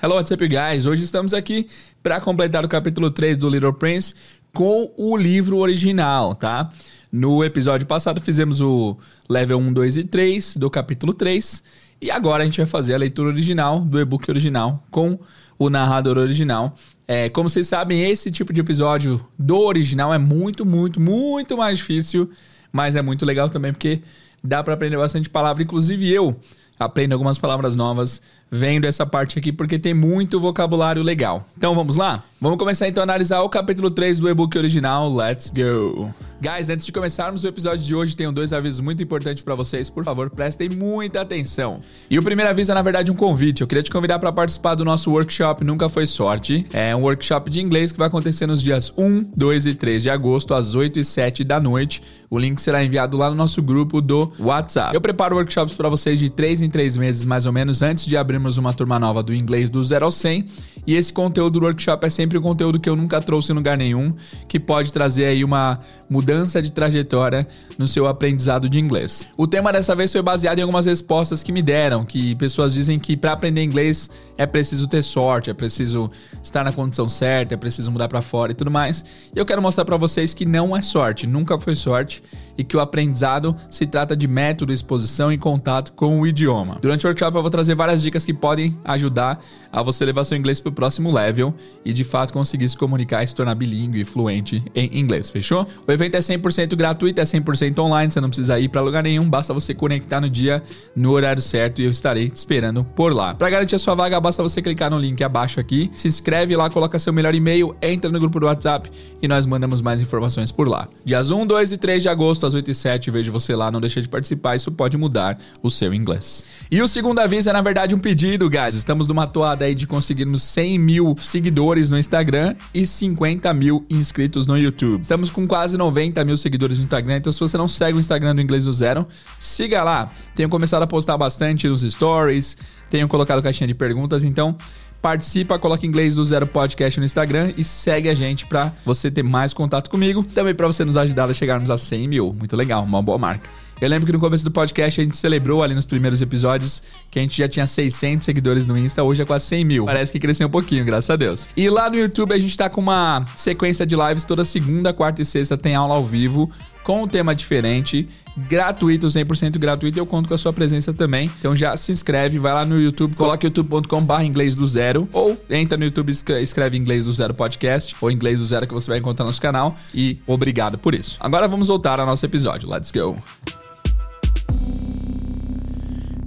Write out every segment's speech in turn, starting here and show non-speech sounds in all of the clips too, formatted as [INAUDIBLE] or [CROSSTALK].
Hello, what's up, guys? Hoje estamos aqui para completar o capítulo 3 do Little Prince com o livro original, tá? No episódio passado fizemos o level 1, 2 e 3 do capítulo 3 e agora a gente vai fazer a leitura original do e-book original com o narrador original. É, como vocês sabem, esse tipo de episódio do original é muito, muito, muito mais difícil, mas é muito legal também porque dá para aprender bastante palavra, inclusive eu aprendo algumas palavras novas vendo essa parte aqui porque tem muito vocabulário legal. Então vamos lá? Vamos começar então a analisar o capítulo 3 do e-book original. Let's go! Guys, antes de começarmos o episódio de hoje, tenho dois avisos muito importantes para vocês. Por favor, prestem muita atenção. E o primeiro aviso é, na verdade, um convite. Eu queria te convidar para participar do nosso workshop Nunca Foi Sorte. É um workshop de inglês que vai acontecer nos dias 1, 2 e 3 de agosto, às 8 e 7 da noite. O link será enviado lá no nosso grupo do WhatsApp. Eu preparo workshops para vocês de 3 em 3 meses, mais ou menos, antes de abrirmos uma turma nova do inglês do 0 ao 100. E esse conteúdo do workshop é sempre um conteúdo que eu nunca trouxe em lugar nenhum, que pode trazer aí uma mudança de trajetória no seu aprendizado de inglês. O tema dessa vez foi baseado em algumas respostas que me deram, que pessoas dizem que para aprender inglês é preciso ter sorte, é preciso estar na condição certa, é preciso mudar para fora e tudo mais. E eu quero mostrar para vocês que não é sorte, nunca foi sorte e que o aprendizado se trata de método, exposição e contato com o idioma. Durante o workshop eu vou trazer várias dicas que podem ajudar a você levar seu inglês para o próximo level e de fato conseguir se comunicar e se tornar bilíngue e fluente em inglês, fechou? O evento é 100% gratuito, é 100% online, você não precisa ir para lugar nenhum, basta você conectar no dia, no horário certo e eu estarei te esperando por lá. Para garantir a sua vaga, basta você clicar no link abaixo aqui, se inscreve lá, coloca seu melhor e-mail, entra no grupo do WhatsApp e nós mandamos mais informações por lá. Dias 1, 2 e 3 de agosto, às 8 e 7, vejo você lá, não deixe de participar, isso pode mudar o seu inglês. E o segundo aviso é, na verdade, um pedido, guys. Estamos numa toada aí de conseguirmos 100 mil seguidores no Instagram e 50 mil inscritos no YouTube. Estamos com quase 90 mil seguidores no Instagram, então se você não segue o Instagram do Inglês do Zero, siga lá. Tenho começado a postar bastante nos stories, tenho colocado caixinha de perguntas, então participa, coloca inglês do Zero Podcast no Instagram e segue a gente para você ter mais contato comigo, também para você nos ajudar a chegarmos a 100 mil. Muito legal, uma boa marca. Eu lembro que no começo do podcast a gente celebrou ali nos primeiros episódios que a gente já tinha 600 seguidores no Insta, hoje é quase 100 mil. Parece que cresceu um pouquinho, graças a Deus. E lá no YouTube a gente tá com uma sequência de lives toda segunda, quarta e sexta tem aula ao vivo com um tema diferente, gratuito, 100% gratuito, eu conto com a sua presença também. Então já se inscreve, vai lá no YouTube, coloque youtube.com/barra inglês do zero, ou entra no YouTube escreve inglês do zero podcast, ou inglês do zero que você vai encontrar no nosso canal, e obrigado por isso. Agora vamos voltar ao nosso episódio, let's go!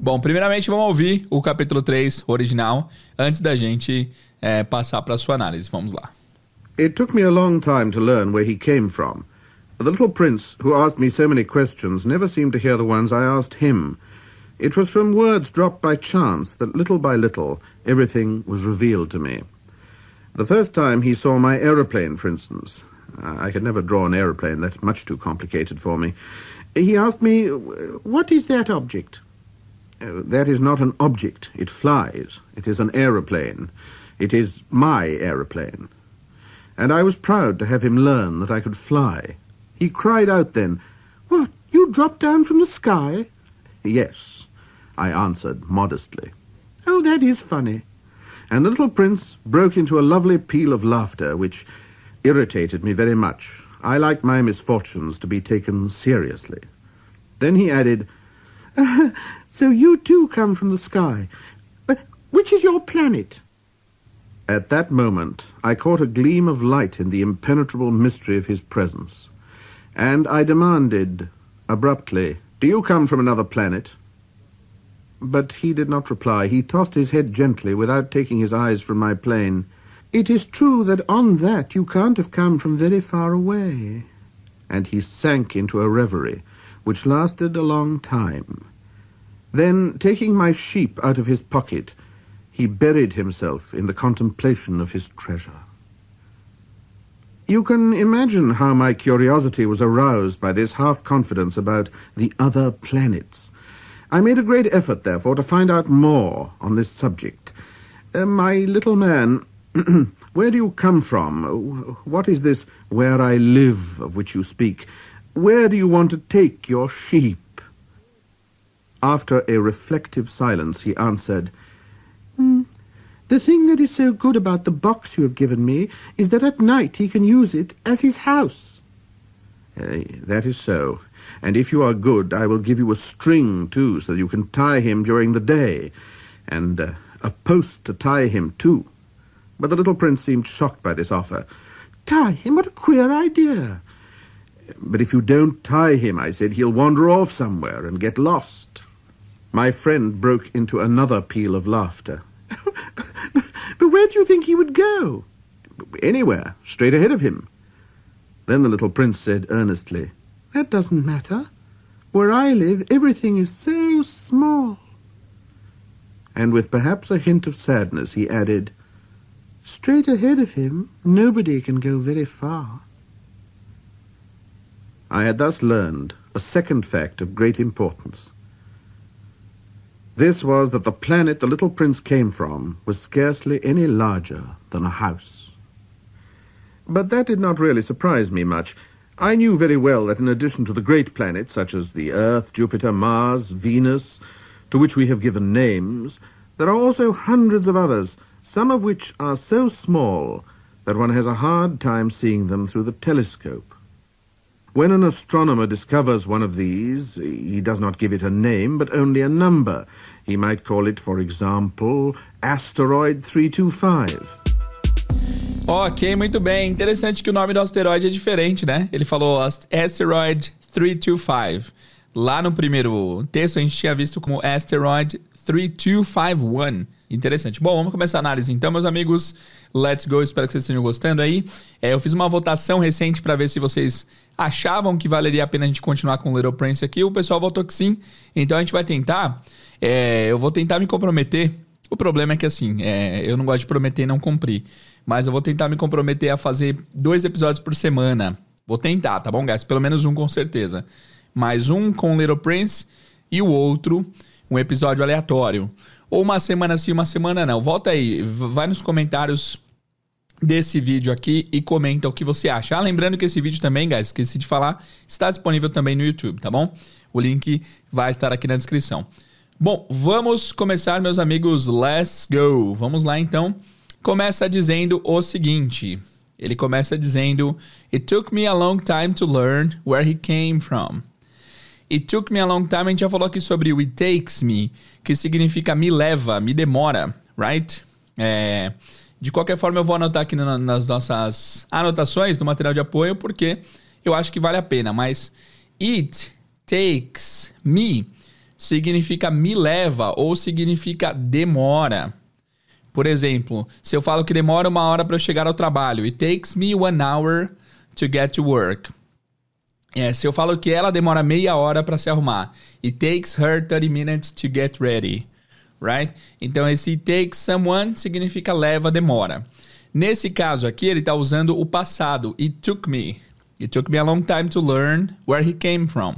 Bom, primeiramente vamos ouvir o capítulo 3 original antes da gente é, passar para a sua análise. Vamos lá. It took me a long time to learn where he came from. The little prince, who asked me so many questions, never seemed to hear the ones I asked him. It was from words dropped by chance that little by little everything was revealed to me. The first time he saw my aeroplane, for instance. I could never draw an aeroplane, that's much too complicated for me. He asked me, What is that object? That is not an object. It flies. It is an aeroplane. It is my aeroplane. And I was proud to have him learn that I could fly. He cried out then, What, you dropped down from the sky? Yes, I answered modestly. Oh, that is funny. And the little prince broke into a lovely peal of laughter, which irritated me very much. I like my misfortunes to be taken seriously. Then he added, [LAUGHS] so you too come from the sky. Uh, which is your planet? At that moment, I caught a gleam of light in the impenetrable mystery of his presence, and I demanded, abruptly, Do you come from another planet? But he did not reply. He tossed his head gently without taking his eyes from my plane. It is true that on that you can't have come from very far away. And he sank into a reverie, which lasted a long time. Then, taking my sheep out of his pocket, he buried himself in the contemplation of his treasure. You can imagine how my curiosity was aroused by this half confidence about the other planets. I made a great effort, therefore, to find out more on this subject. Uh, my little man, [CLEARS THROAT] where do you come from? What is this where I live of which you speak? Where do you want to take your sheep? After a reflective silence, he answered, "Hmm, The thing that is so good about the box you have given me is that at night he can use it as his house. Uh, that is so. And if you are good, I will give you a string, too, so that you can tie him during the day. And uh, a post to tie him to. But the little prince seemed shocked by this offer. Tie him? What a queer idea. But if you don't tie him, I said, he'll wander off somewhere and get lost. My friend broke into another peal of laughter. [LAUGHS] but where do you think he would go? Anywhere, straight ahead of him. Then the little prince said earnestly, That doesn't matter. Where I live, everything is so small and with perhaps a hint of sadness he added, Straight ahead of him, nobody can go very far. I had thus learned a second fact of great importance. This was that the planet the little prince came from was scarcely any larger than a house. But that did not really surprise me much. I knew very well that in addition to the great planets, such as the Earth, Jupiter, Mars, Venus, to which we have given names, there are also hundreds of others, some of which are so small that one has a hard time seeing them through the telescope. When an astronomer discovers one of these, he does not give it a name, but only a number. He might call it, for example, Asteroid 325. Ok, muito bem. Interessante que o nome do asteroide é diferente, né? Ele falou Asteroid 325. Lá no primeiro texto a gente tinha visto como Asteroid 3251. Interessante. Bom, vamos começar a análise então, meus amigos. Let's go. Espero que vocês estejam gostando aí. É, eu fiz uma votação recente para ver se vocês achavam que valeria a pena a gente continuar com o Little Prince aqui. O pessoal votou que sim. Então a gente vai tentar. É, eu vou tentar me comprometer. O problema é que assim, é, eu não gosto de prometer e não cumprir. Mas eu vou tentar me comprometer a fazer dois episódios por semana. Vou tentar, tá bom, guys? Pelo menos um com certeza mais um com Little Prince e o outro um episódio aleatório. Ou uma semana sim, uma semana não. Volta aí, vai nos comentários desse vídeo aqui e comenta o que você acha. Ah, lembrando que esse vídeo também, guys, esqueci de falar, está disponível também no YouTube, tá bom? O link vai estar aqui na descrição. Bom, vamos começar, meus amigos. Let's go. Vamos lá então. Começa dizendo o seguinte. Ele começa dizendo: It took me a long time to learn where he came from. It took me a long time, a gente já falou aqui sobre o it takes me, que significa me leva, me demora, right? É, de qualquer forma, eu vou anotar aqui na, nas nossas anotações do material de apoio, porque eu acho que vale a pena, mas it takes me significa me leva ou significa demora. Por exemplo, se eu falo que demora uma hora para eu chegar ao trabalho, it takes me one hour to get to work. É, se eu falo que ela demora meia hora para se arrumar, it takes her 30 minutes to get ready, right? Então esse takes someone significa leva, demora. Nesse caso aqui, ele está usando o passado, it took me. It took me a long time to learn where he came from.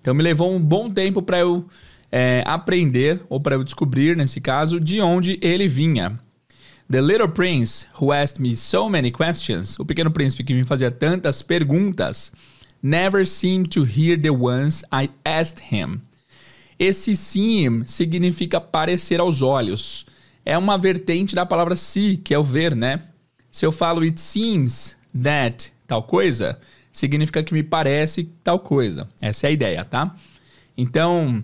Então me levou um bom tempo para eu é, aprender, ou para eu descobrir, nesse caso, de onde ele vinha. The Little Prince, who asked me so many questions, o pequeno príncipe que me fazia tantas perguntas, never seemed to hear the ones I asked him. Esse seem significa parecer aos olhos. É uma vertente da palavra see, que é o ver, né? Se eu falo it seems that tal coisa, significa que me parece tal coisa. Essa é a ideia, tá? Então,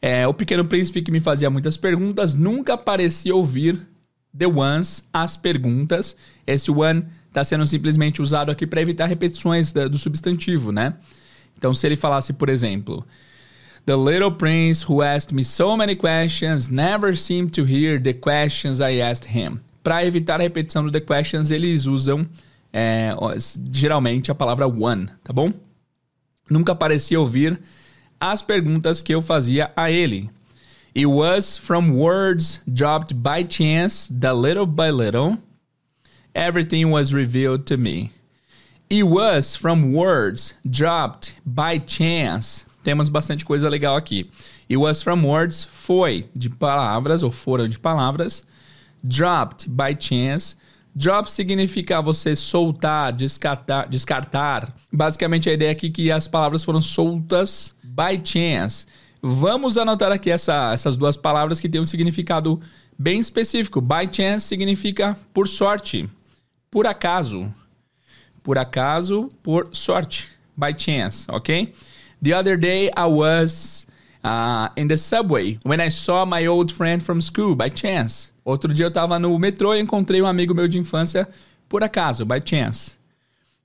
é, o pequeno príncipe que me fazia muitas perguntas nunca parecia ouvir the ones, as perguntas. Esse one está sendo simplesmente usado aqui para evitar repetições do substantivo, né? Então, se ele falasse, por exemplo, The little prince who asked me so many questions never seemed to hear the questions I asked him. Para evitar a repetição do the questions, eles usam é, geralmente a palavra one, tá bom? Nunca parecia ouvir as perguntas que eu fazia a ele. It was from words dropped by chance, the little by little, everything was revealed to me. It was from words dropped by chance. Temos bastante coisa legal aqui. It was from words foi de palavras ou foram de palavras. Dropped by chance. Drop significa você soltar, descartar, descartar. Basicamente a ideia aqui é que as palavras foram soltas by chance. Vamos anotar aqui essa, essas duas palavras que têm um significado bem específico. By chance significa por sorte, por acaso. Por acaso, por sorte. By chance, ok? The other day I was uh, in the subway when I saw my old friend from school by chance. Outro dia eu estava no metrô e encontrei um amigo meu de infância por acaso, by chance.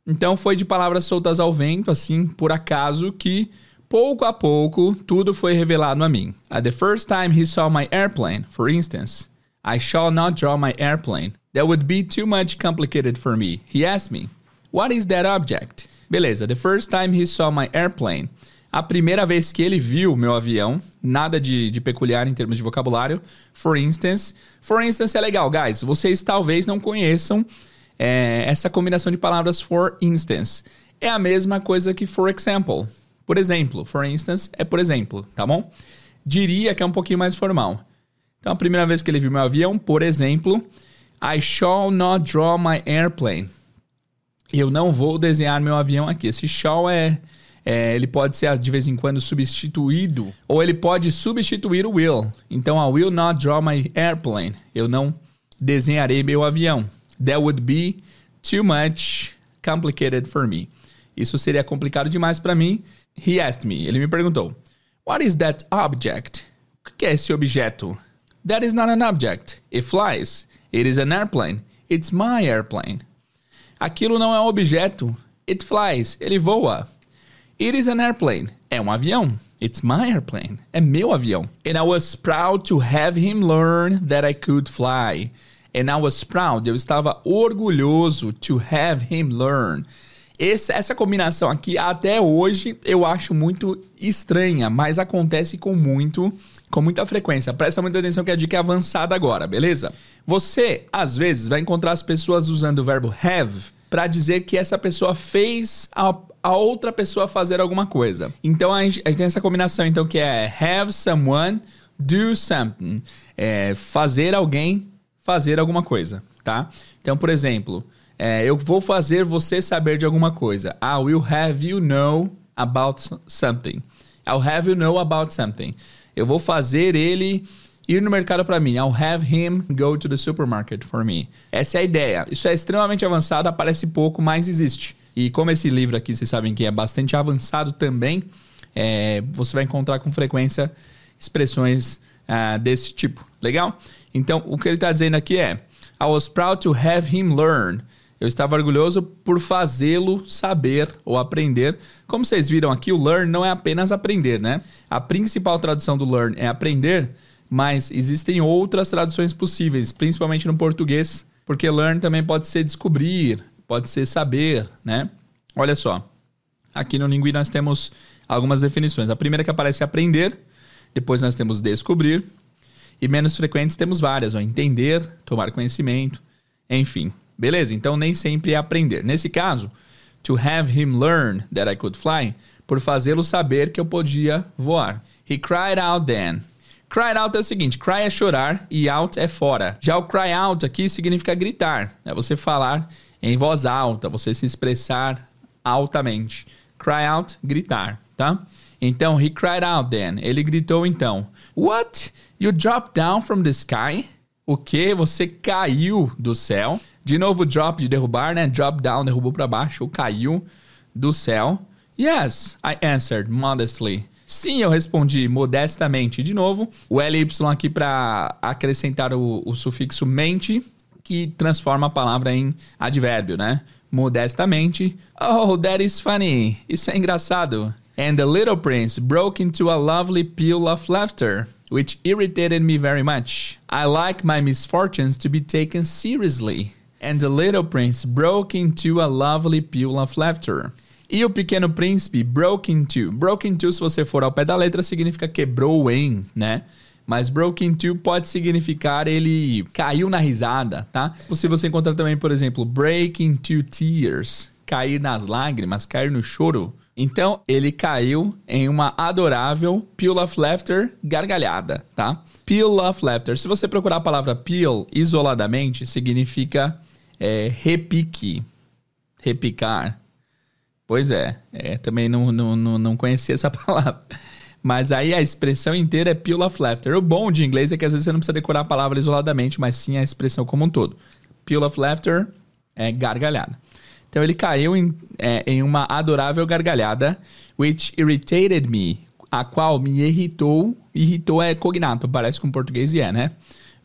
Então foi de palavras soltas ao vento, assim, por acaso, que pouco a pouco tudo foi revelado a mim. At the first time he saw my airplane, for instance, I shall not draw my airplane. That would be too much complicated for me. He asked me, What is that object? Beleza, the first time he saw my airplane. A primeira vez que ele viu meu avião, nada de, de peculiar em termos de vocabulário. For instance. For instance é legal, guys. Vocês talvez não conheçam é, essa combinação de palavras for instance. É a mesma coisa que for example. Por exemplo, for instance é por exemplo, tá bom? Diria que é um pouquinho mais formal. Então, a primeira vez que ele viu meu avião, por exemplo, I shall not draw my airplane. Eu não vou desenhar meu avião aqui. Esse shall é é, ele pode ser de vez em quando substituído, ou ele pode substituir o will. Então, I will not draw my airplane. Eu não desenharei meu avião. That would be too much complicated for me. Isso seria complicado demais para mim. He asked me. Ele me perguntou: What is that object? O que é esse objeto? That is not an object. It flies. It is an airplane. It's my airplane. Aquilo não é um objeto. It flies. Ele voa. It is an airplane. É um avião. It's my airplane. É meu avião. And I was proud to have him learn that I could fly. And I was proud. Eu estava orgulhoso to have him learn. Esse, essa combinação aqui, até hoje, eu acho muito estranha, mas acontece com muito, com muita frequência. Presta muita atenção que a dica é avançada agora, beleza? Você, às vezes, vai encontrar as pessoas usando o verbo have para dizer que essa pessoa fez a a outra pessoa fazer alguma coisa. Então a gente, a gente tem essa combinação então que é have someone do something, é fazer alguém fazer alguma coisa, tá? Então, por exemplo, é, eu vou fazer você saber de alguma coisa. I will have you know about something. I'll have you know about something. Eu vou fazer ele ir no mercado para mim. I'll have him go to the supermarket for me. Essa é a ideia. Isso é extremamente avançado, aparece pouco, mas existe. E como esse livro aqui, vocês sabem que é bastante avançado também, é, você vai encontrar com frequência expressões uh, desse tipo. Legal? Então, o que ele está dizendo aqui é: I was proud to have him learn. Eu estava orgulhoso por fazê-lo saber ou aprender. Como vocês viram aqui, o learn não é apenas aprender, né? A principal tradução do learn é aprender, mas existem outras traduções possíveis, principalmente no português, porque learn também pode ser descobrir, pode ser saber, né? Olha só. Aqui no Lingui nós temos algumas definições. A primeira que aparece é aprender, depois nós temos descobrir, e menos frequentes temos várias, ó, entender, tomar conhecimento, enfim. Beleza? Então nem sempre é aprender. Nesse caso, to have him learn that I could fly, por fazê-lo saber que eu podia voar. He cried out then. Cry out é o seguinte: cry é chorar e out é fora. Já o cry out aqui significa gritar. É você falar em voz alta, você se expressar altamente. Cry out, gritar, tá? Então, he cried out then. Ele gritou então. What? You dropped down from the sky? O que? Você caiu do céu? De novo, drop de derrubar, né? Drop down, derrubou para baixo, caiu do céu. Yes, I answered modestly. Sim, eu respondi modestamente. De novo, o LY aqui para acrescentar o, o sufixo mente que transforma a palavra em advérbio, né? Modestamente. Oh, that is funny. Isso é engraçado. And the little prince broke into a lovely peal of laughter, which irritated me very much. I like my misfortunes to be taken seriously. And the little prince broke into a lovely peal of laughter. E o pequeno príncipe broke into. Broke into, se você for ao pé da letra, significa quebrou em, né? Mas broken to pode significar ele caiu na risada, tá? Se você encontrar também, por exemplo, break into tears, cair nas lágrimas, cair no choro. Então, ele caiu em uma adorável peal of laughter gargalhada, tá? Peal of laughter. Se você procurar a palavra peel isoladamente, significa é, repique, repicar. Pois é, é também não, não, não conhecia essa [LAUGHS] palavra. Mas aí a expressão inteira é peel of laughter. O bom de inglês é que às vezes você não precisa decorar a palavra isoladamente, mas sim a expressão como um todo. Peel of laughter é gargalhada. Então ele caiu em, é, em uma adorável gargalhada, which irritated me, a qual me irritou. Irritou é cognato, parece com português e é, né?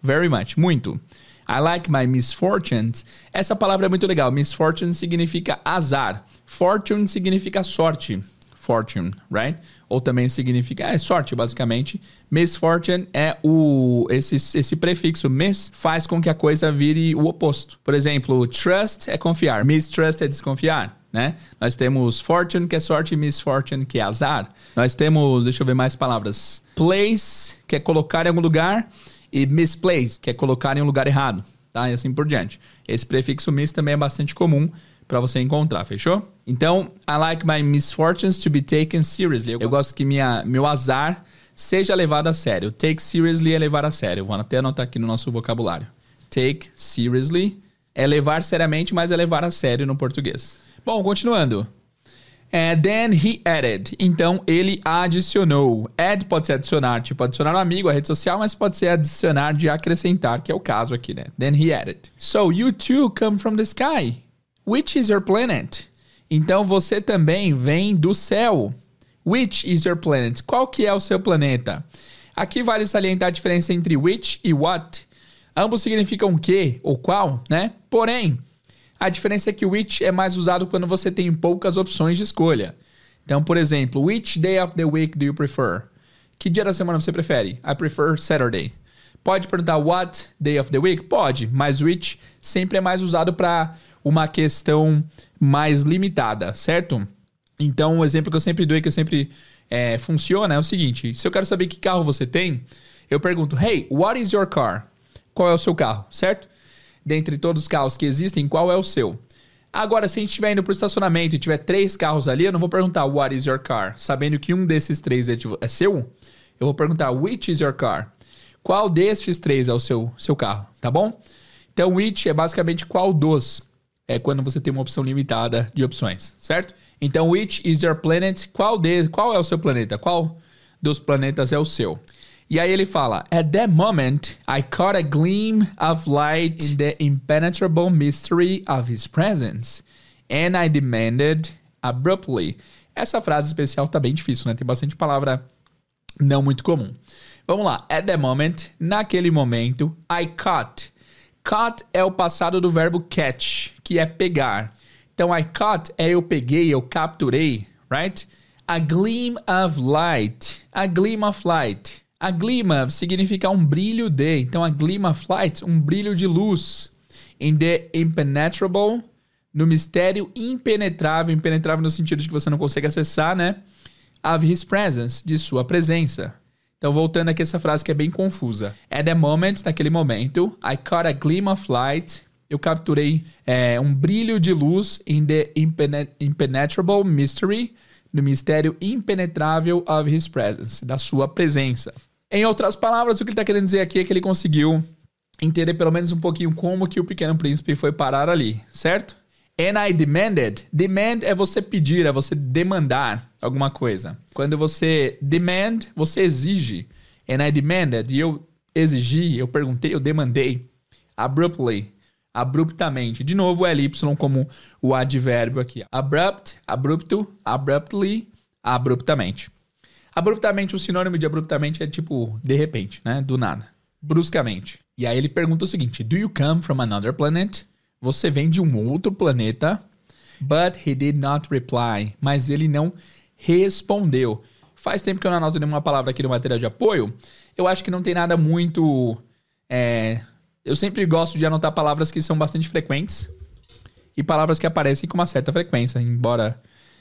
Very much, muito. I like my misfortunes. Essa palavra é muito legal. Misfortune significa azar. Fortune significa sorte. Fortune, right? Ou também significa é sorte, basicamente. Misfortune é o esse, esse prefixo mis faz com que a coisa vire o oposto. Por exemplo, trust é confiar, mistrust é desconfiar. Né? Nós temos fortune, que é sorte, e misfortune, que é azar. Nós temos, deixa eu ver mais palavras. Place, que é colocar em algum lugar, e misplace, que é colocar em um lugar errado, tá? E assim por diante. Esse prefixo mis também é bastante comum para você encontrar, fechou? Então, I like my misfortunes to be taken seriously. Eu gosto que minha, meu azar seja levado a sério. Take seriously é levar a sério. Vou até anotar aqui no nosso vocabulário. Take seriously é levar seriamente, mas é levar a sério no português. Bom, continuando. And then he added. Então ele adicionou. Add pode ser adicionar, tipo adicionar um amigo à rede social, mas pode ser adicionar de acrescentar, que é o caso aqui, né? Then he added. So you too come from the sky. Which is your planet? Então você também vem do céu. Which is your planet? Qual que é o seu planeta? Aqui vale salientar a diferença entre which e what. Ambos significam que ou qual, né? Porém, a diferença é que o which é mais usado quando você tem poucas opções de escolha. Então, por exemplo, which day of the week do you prefer? Que dia da semana você prefere? I prefer Saturday. Pode perguntar what day of the week? Pode, mas which sempre é mais usado para uma questão mais limitada, certo? Então, o exemplo que eu sempre dou e que eu sempre é, funciona é o seguinte: se eu quero saber que carro você tem, eu pergunto, hey, what is your car? Qual é o seu carro, certo? Dentre todos os carros que existem, qual é o seu? Agora, se a gente estiver indo para o estacionamento e tiver três carros ali, eu não vou perguntar what is your car, sabendo que um desses três é, é seu. Eu vou perguntar which is your car. Qual desses três é o seu, seu carro, tá bom? Então, which é basicamente qual dos. É quando você tem uma opção limitada de opções, certo? Então, which is your planet? Qual, de, qual é o seu planeta? Qual dos planetas é o seu? E aí ele fala: At that moment, I caught a gleam of light in the impenetrable mystery of his presence, and I demanded abruptly. Essa frase especial tá bem difícil, né? Tem bastante palavra não muito comum. Vamos lá. At the moment, naquele momento, I caught. Caught é o passado do verbo catch, que é pegar. Então, I caught é eu peguei, eu capturei, right? A gleam of light. A gleam of light. A glima significa um brilho de. Então, a gleam of light, um brilho de luz. In the impenetrable, no mistério impenetrável. Impenetrável no sentido de que você não consegue acessar, né? Of his presence, de sua presença. Então, voltando aqui essa frase que é bem confusa. At the moment, naquele momento, I caught a gleam of light. Eu capturei é, um brilho de luz in the impenetrable mystery, no mistério impenetrável of his presence, da sua presença. Em outras palavras, o que ele está querendo dizer aqui é que ele conseguiu entender pelo menos um pouquinho como que o Pequeno Príncipe foi parar ali, certo? And I demanded. Demand é você pedir, é você demandar alguma coisa. Quando você demand, você exige. And I demanded. E eu exigi, eu perguntei, eu demandei. Abruptly. Abruptamente. De novo, o LY como o advérbio aqui. Abrupt, abrupto, abruptly, abruptamente. Abruptamente, o sinônimo de abruptamente é tipo de repente, né? Do nada. Bruscamente. E aí ele pergunta o seguinte: Do you come from another planet? Você vem de um outro planeta? But he did not reply. Mas ele não respondeu. Faz tempo que eu não anoto nenhuma palavra aqui no material de apoio. Eu acho que não tem nada muito. É... Eu sempre gosto de anotar palavras que são bastante frequentes e palavras que aparecem com uma certa frequência, embora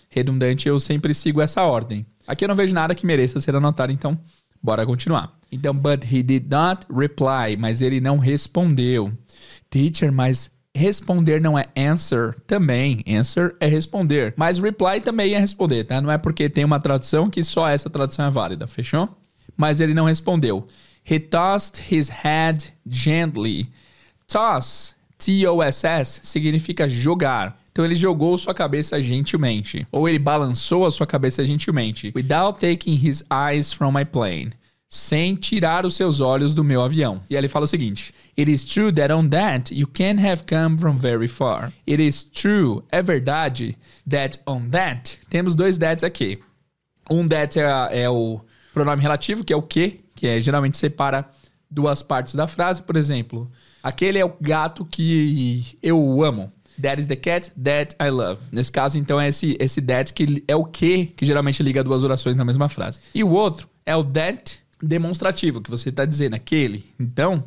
redundante, eu sempre sigo essa ordem. Aqui eu não vejo nada que mereça ser anotado, então bora continuar. Então, but he did not reply, mas ele não respondeu. Teacher, mas responder não é answer também. Answer é responder. Mas reply também é responder, tá? Não é porque tem uma tradução que só essa tradução é válida, fechou? Mas ele não respondeu. He tossed his head gently. Toss, T-O-S-S, significa jogar. Então ele jogou sua cabeça gentilmente. Ou ele balançou a sua cabeça gentilmente. Without taking his eyes from my plane. Sem tirar os seus olhos do meu avião. E ele fala o seguinte: It is true that on that you can't have come from very far. It is true, é verdade, that on that. Temos dois that's aqui. Um that é, é o pronome relativo, que é o que, que é, geralmente separa duas partes da frase. Por exemplo, aquele é o gato que eu amo. That is the cat that I love. Nesse caso, então, é esse, esse that que é o que que geralmente liga duas orações na mesma frase. E o outro é o that demonstrativo, que você está dizendo aquele. Então,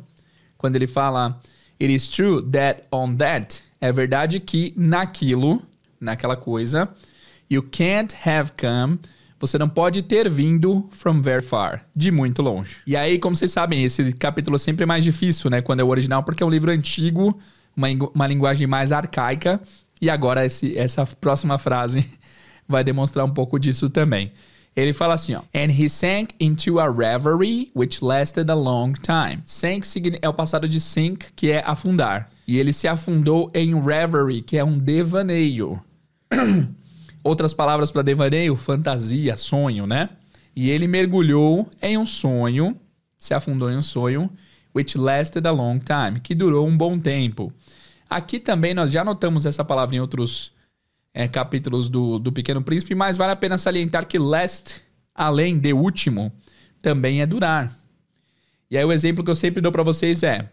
quando ele fala It is true that on that, é verdade que naquilo, naquela coisa, you can't have come você não pode ter vindo from very far, de muito longe. E aí, como vocês sabem, esse capítulo é sempre mais difícil, né, quando é o original, porque é um livro antigo, uma, uma linguagem mais arcaica. E agora esse, essa próxima frase [LAUGHS] vai demonstrar um pouco disso também. Ele fala assim, ó. And he sank into a reverie which lasted a long time. Sank é o passado de sink, que é afundar. E ele se afundou em reverie, que é um devaneio. [COUGHS] Outras palavras para devaneio, fantasia, sonho, né? E ele mergulhou em um sonho, se afundou em um sonho, which lasted a long time, que durou um bom tempo. Aqui também nós já notamos essa palavra em outros é, capítulos do, do Pequeno Príncipe, mas vale a pena salientar que last, além de último, também é durar. E aí o exemplo que eu sempre dou para vocês é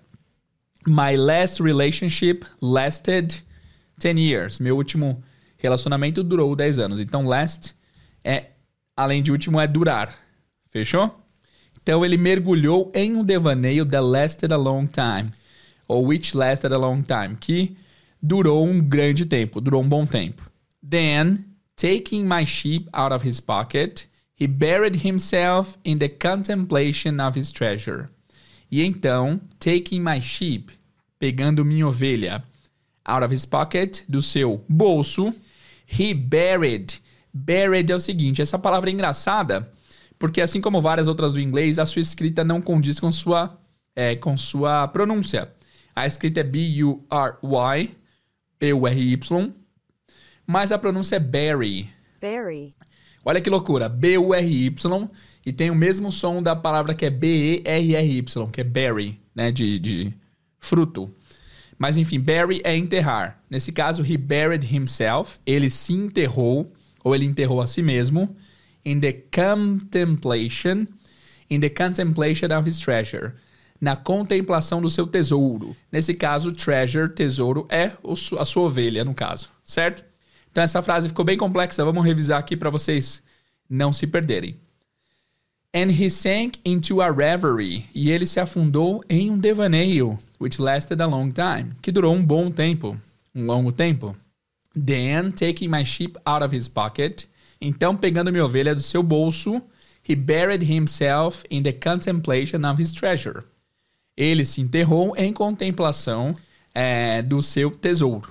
My last relationship lasted 10 years. Meu último Relacionamento durou 10 anos. Então, last é, além de último, é durar. Fechou? Então, ele mergulhou em um devaneio that lasted a long time. Ou which lasted a long time. Que durou um grande tempo, durou um bom tempo. Then, taking my sheep out of his pocket, he buried himself in the contemplation of his treasure. E então, taking my sheep, pegando minha ovelha, out of his pocket, do seu bolso, He buried. Buried é o seguinte, essa palavra é engraçada, porque assim como várias outras do inglês, a sua escrita não condiz com sua, é, com sua pronúncia. A escrita é B-U-R-Y, B-U-R-Y, mas a pronúncia é bury. Bury. Olha que loucura, B-U-R-Y, e tem o mesmo som da palavra que é B-E-R-R-Y, que é berry, né, de, de fruto. Mas enfim, bury é enterrar. Nesse caso, he buried himself. Ele se enterrou, ou ele enterrou a si mesmo, in the contemplation, in the contemplation of his treasure. Na contemplação do seu tesouro. Nesse caso, treasure, tesouro, é a sua ovelha, no caso, certo? Então essa frase ficou bem complexa. Vamos revisar aqui para vocês não se perderem. And he sank into a reverie. E ele se afundou em um devaneio, which lasted a long time, que durou um bom tempo, um longo tempo. Then, taking my sheep out of his pocket, então pegando minha ovelha do seu bolso, he buried himself in the contemplation of his treasure. Ele se enterrou em contemplação é, do seu tesouro.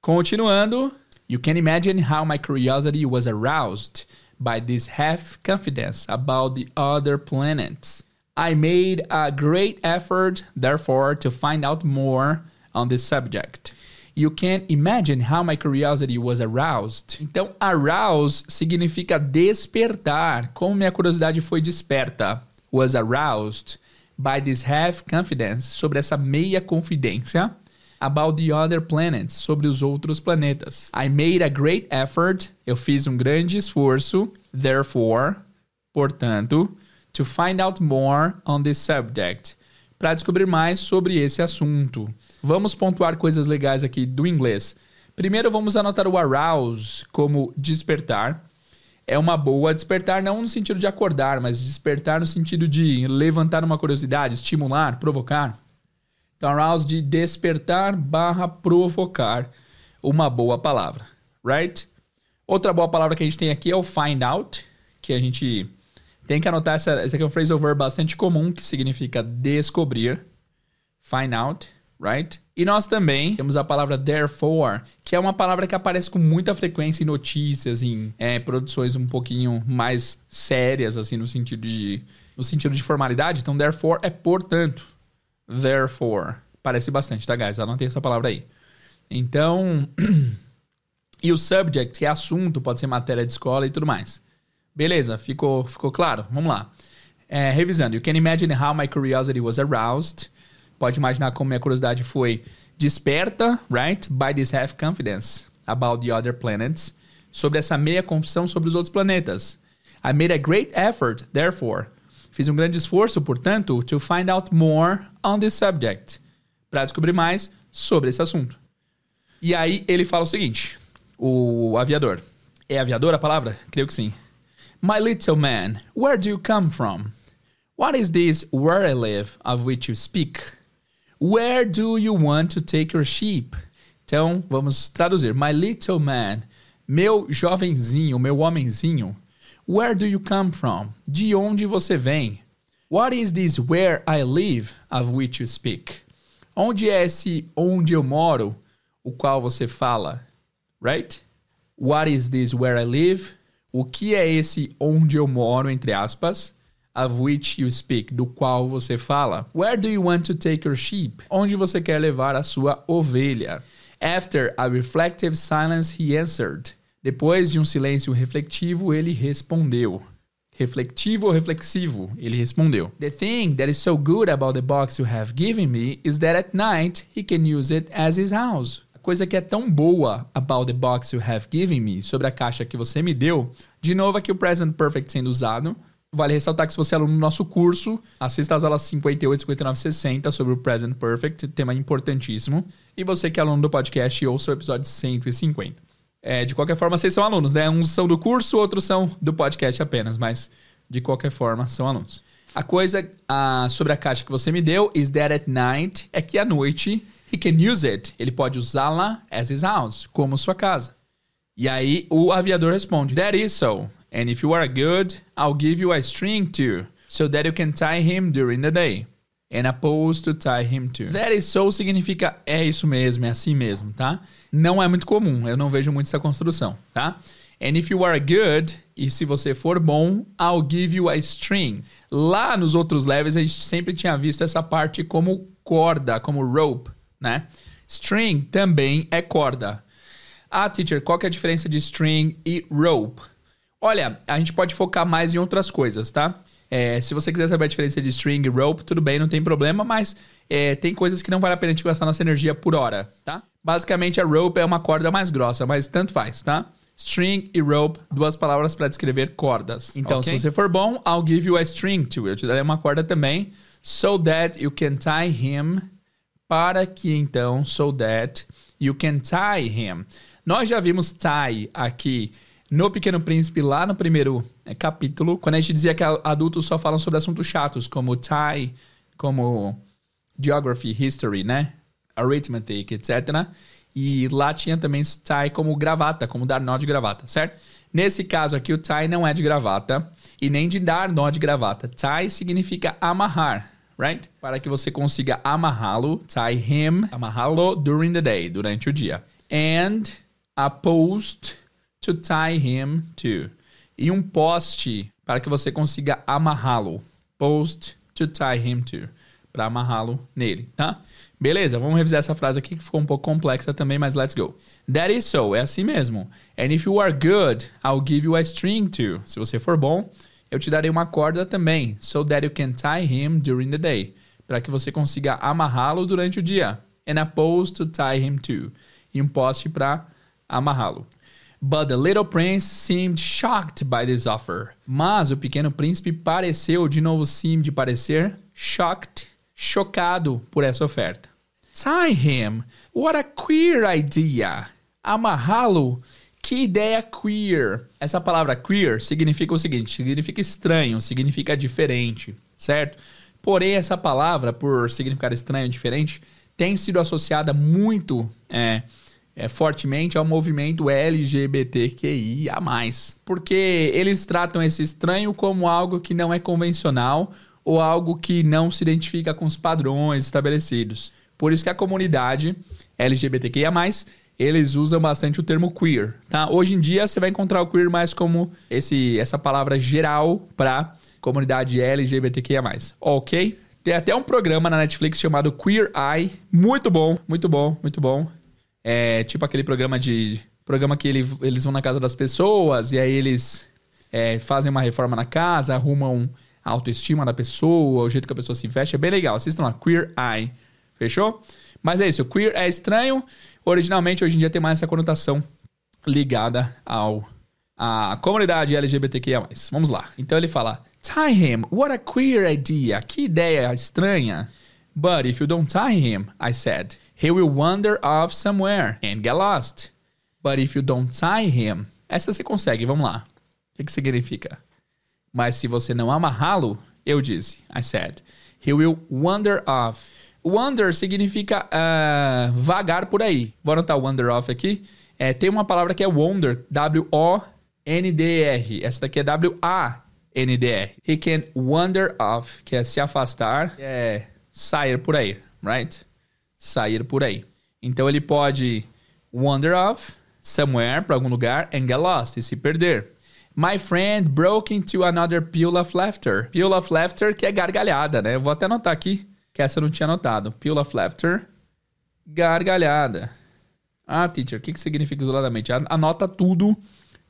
Continuando, you can imagine how my curiosity was aroused by this half confidence about the other planets. I made a great effort, therefore, to find out more on this subject. You can't imagine how my curiosity was aroused. Então, arouse significa despertar. Como minha curiosidade foi desperta. Was aroused by this half confidence, sobre essa meia confidência about the other planets, sobre os outros planetas. I made a great effort, eu fiz um grande esforço, therefore, portanto, to find out more on this subject, para descobrir mais sobre esse assunto. Vamos pontuar coisas legais aqui do inglês. Primeiro, vamos anotar o arouse como despertar. É uma boa despertar, não no sentido de acordar, mas despertar no sentido de levantar uma curiosidade, estimular, provocar. Então, arouse de despertar barra provocar uma boa palavra, right? Outra boa palavra que a gente tem aqui é o find out, que a gente tem que anotar. Essa, essa aqui é um phrasal verb bastante comum, que significa descobrir. Find out, right? E nós também temos a palavra therefore, que é uma palavra que aparece com muita frequência em notícias, em é, produções um pouquinho mais sérias, assim, no sentido de, no sentido de formalidade. Então, therefore é portanto. Therefore. Parece bastante, tá, guys? Anotei essa palavra aí. Então, [CLEARS THROAT] E o subject, que é assunto, pode ser matéria de escola e tudo mais. Beleza, ficou, ficou claro? Vamos lá. É, revisando. You can imagine how my curiosity was aroused. Pode imaginar como minha curiosidade foi desperta, right? By this half confidence about the other planets. Sobre essa meia confissão sobre os outros planetas. I made a great effort, therefore. Fiz um grande esforço, portanto, to find out more on this subject. Para descobrir mais sobre esse assunto. E aí ele fala o seguinte: o aviador. É aviador a palavra? Creio que sim. My little man, where do you come from? What is this where I live of which you speak? Where do you want to take your sheep? Então, vamos traduzir. My little man, meu jovenzinho, meu homenzinho. Where do you come from? De onde você vem? What is this where I live of which you speak? Onde é esse onde eu moro, o qual você fala? Right? What is this where I live? O que é esse onde eu moro, entre aspas? Of which you speak, do qual você fala. Where do you want to take your sheep? Onde você quer levar a sua ovelha? After a reflective silence, he answered. Depois de um silêncio refletivo, ele respondeu. Refletivo ou reflexivo? Ele respondeu. The thing that is so good about the box you have given me is that at night he can use it as his house coisa que é tão boa about the box you have given me, sobre a caixa que você me deu, de novo aqui o present perfect sendo usado. Vale ressaltar que se você é aluno do nosso curso, assista às aulas 58, 59 60 sobre o present perfect, tema importantíssimo. E você que é aluno do podcast, ouça o episódio 150. É, de qualquer forma, vocês são alunos, né? Uns são do curso, outros são do podcast apenas, mas de qualquer forma, são alunos. A coisa uh, sobre a caixa que você me deu is that at night é que à noite He can use it. Ele pode usá-la as his house, como sua casa. E aí o aviador responde: That is so. And if you are good, I'll give you a string too, so that you can tie him during the day. And a pose to tie him to. That is so significa é isso mesmo, é assim mesmo, tá? Não é muito comum, eu não vejo muito essa construção, tá? And if you are good, e se você for bom, I'll give you a string. Lá nos outros levels a gente sempre tinha visto essa parte como corda, como rope, né? String também é corda. Ah, teacher, qual que é a diferença de string e rope? Olha, a gente pode focar mais em outras coisas, tá? É, se você quiser saber a diferença de string e rope, tudo bem, não tem problema, mas é, tem coisas que não vale a pena a gente gastar nossa energia por hora, tá? Basicamente, a rope é uma corda mais grossa, mas tanto faz, tá? String e rope, duas palavras para descrever cordas. Então, okay. se você for bom, I'll give you a string too. Eu te darei uma corda também, so that you can tie him para que então, so that you can tie him. Nós já vimos tie aqui no Pequeno Príncipe, lá no primeiro é, capítulo, quando a gente dizia que adultos só falam sobre assuntos chatos, como tie, como geography, history, né? Arithmetic, etc. E lá tinha também tie como gravata, como dar nó de gravata, certo? Nesse caso aqui, o tie não é de gravata e nem de dar nó de gravata. Tie significa amarrar right? Para que você consiga amarrá-lo, tie him, amarrá-lo during the day, durante o dia. And a post to tie him to. E um poste para que você consiga amarrá-lo. Post to tie him to. Para amarrá-lo nele, tá? Beleza, vamos revisar essa frase aqui que ficou um pouco complexa também, mas let's go. That is so, é assim mesmo. And if you are good, I'll give you a string to. Se você for bom, eu te darei uma corda também, so that you can tie him during the day, para que você consiga amarrá-lo durante o dia. And a post to tie him to, e um poste para amarrá-lo. But the little prince seemed shocked by this offer. Mas o pequeno príncipe pareceu, de novo seemed parecer, shocked, chocado por essa oferta. Tie him? What a queer idea! Amarrá-lo? Que ideia queer! Essa palavra queer significa o seguinte: significa estranho, significa diferente, certo? Porém, essa palavra, por significar estranho, diferente, tem sido associada muito é, é, fortemente ao movimento LGBTQIA. Porque eles tratam esse estranho como algo que não é convencional ou algo que não se identifica com os padrões estabelecidos. Por isso que a comunidade LGBTQIA eles usam bastante o termo queer, tá? Hoje em dia você vai encontrar o queer mais como esse, essa palavra geral para comunidade LGBTQIA+. Ok? Tem até um programa na Netflix chamado Queer Eye, muito bom, muito bom, muito bom. É tipo aquele programa de Programa que ele, eles vão na casa das pessoas e aí eles é, fazem uma reforma na casa, arrumam a autoestima da pessoa, o jeito que a pessoa se veste. É bem legal. Assistam lá, Queer Eye. Fechou? Mas é isso, queer é estranho. Originalmente, hoje em dia, tem mais essa conotação ligada ao a comunidade LGBTQIA+. Vamos lá. Então ele fala, Tie him, what a queer idea. Que ideia estranha. But if you don't tie him, I said, he will wander off somewhere and get lost. But if you don't tie him, essa você consegue, vamos lá. O que, que significa? Mas se você não amarrá-lo, eu disse, I said, he will wander off. Wander significa uh, vagar por aí. Vou anotar wander off aqui. É, tem uma palavra que é wonder, W-O-N-D-R. Essa daqui é W-A-N-D-R. He can wander off, que é se afastar, é sair por aí, right? Sair por aí. Então ele pode wander off somewhere, para algum lugar, and get lost, e se perder. My friend broke into another peal of laughter. Peal of laughter, que é gargalhada, né? Eu vou até anotar aqui, que essa eu não tinha anotado. Peal of laughter, gargalhada. Ah, teacher, o que, que significa isoladamente? Anota tudo